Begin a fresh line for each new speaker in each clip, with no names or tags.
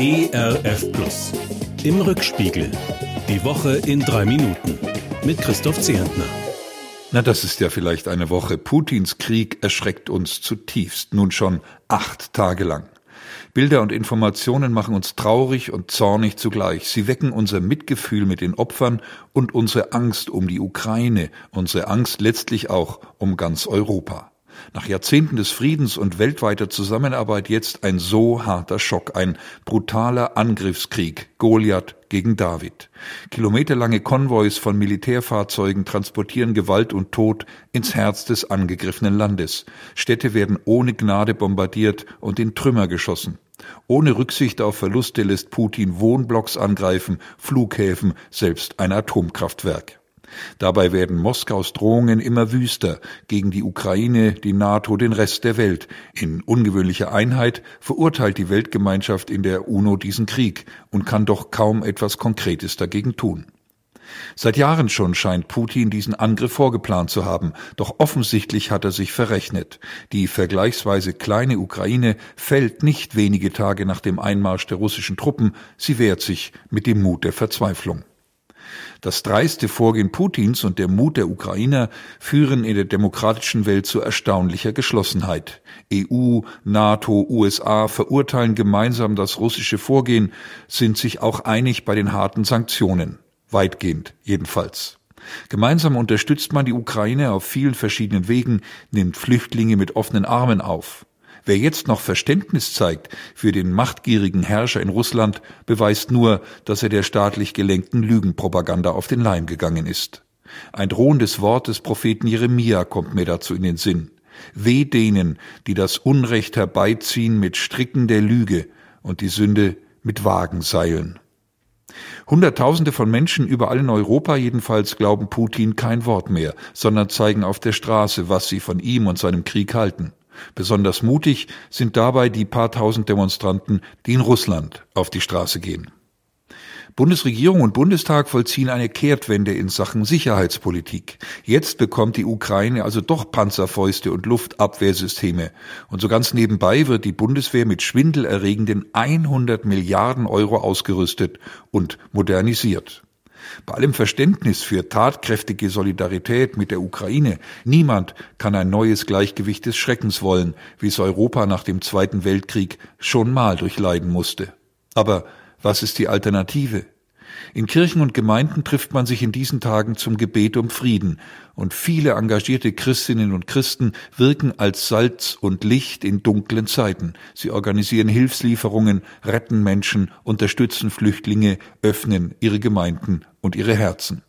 ERF Plus. Im Rückspiegel. Die Woche in drei Minuten. Mit Christoph Zehentner.
Na, das ist ja vielleicht eine Woche. Putins Krieg erschreckt uns zutiefst. Nun schon acht Tage lang. Bilder und Informationen machen uns traurig und zornig zugleich. Sie wecken unser Mitgefühl mit den Opfern und unsere Angst um die Ukraine, unsere Angst letztlich auch um ganz Europa. Nach Jahrzehnten des Friedens und weltweiter Zusammenarbeit jetzt ein so harter Schock, ein brutaler Angriffskrieg, Goliath gegen David. Kilometerlange Konvois von Militärfahrzeugen transportieren Gewalt und Tod ins Herz des angegriffenen Landes. Städte werden ohne Gnade bombardiert und in Trümmer geschossen. Ohne Rücksicht auf Verluste lässt Putin Wohnblocks angreifen, Flughäfen, selbst ein Atomkraftwerk. Dabei werden Moskaus Drohungen immer wüster gegen die Ukraine, die NATO, den Rest der Welt. In ungewöhnlicher Einheit verurteilt die Weltgemeinschaft in der UNO diesen Krieg und kann doch kaum etwas Konkretes dagegen tun. Seit Jahren schon scheint Putin diesen Angriff vorgeplant zu haben, doch offensichtlich hat er sich verrechnet. Die vergleichsweise kleine Ukraine fällt nicht wenige Tage nach dem Einmarsch der russischen Truppen, sie wehrt sich mit dem Mut der Verzweiflung. Das dreiste Vorgehen Putins und der Mut der Ukrainer führen in der demokratischen Welt zu erstaunlicher Geschlossenheit. EU, NATO, USA verurteilen gemeinsam das russische Vorgehen, sind sich auch einig bei den harten Sanktionen. Weitgehend jedenfalls. Gemeinsam unterstützt man die Ukraine auf vielen verschiedenen Wegen, nimmt Flüchtlinge mit offenen Armen auf. Wer jetzt noch Verständnis zeigt für den machtgierigen Herrscher in Russland, beweist nur, dass er der staatlich gelenkten Lügenpropaganda auf den Leim gegangen ist. Ein drohendes Wort des Propheten Jeremia kommt mir dazu in den Sinn. Weh denen, die das Unrecht herbeiziehen mit Stricken der Lüge und die Sünde mit Wagenseilen. Hunderttausende von Menschen überall in Europa jedenfalls glauben Putin kein Wort mehr, sondern zeigen auf der Straße, was sie von ihm und seinem Krieg halten. Besonders mutig sind dabei die paar tausend Demonstranten, die in Russland auf die Straße gehen. Bundesregierung und Bundestag vollziehen eine Kehrtwende in Sachen Sicherheitspolitik. Jetzt bekommt die Ukraine also doch Panzerfäuste und Luftabwehrsysteme. Und so ganz nebenbei wird die Bundeswehr mit schwindelerregenden 100 Milliarden Euro ausgerüstet und modernisiert. Bei allem Verständnis für tatkräftige Solidarität mit der Ukraine, niemand kann ein neues Gleichgewicht des Schreckens wollen, wie es Europa nach dem Zweiten Weltkrieg schon mal durchleiden musste. Aber was ist die Alternative? In Kirchen und Gemeinden trifft man sich in diesen Tagen zum Gebet um Frieden, und viele engagierte Christinnen und Christen wirken als Salz und Licht in dunklen Zeiten. Sie organisieren Hilfslieferungen, retten Menschen, unterstützen Flüchtlinge, öffnen ihre Gemeinden und ihre Herzen.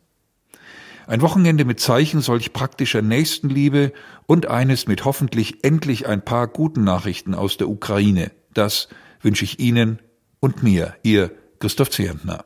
Ein Wochenende mit Zeichen solch praktischer Nächstenliebe und eines mit hoffentlich endlich ein paar guten Nachrichten aus der Ukraine. Das wünsche ich Ihnen und mir, Ihr Christoph Zehentner.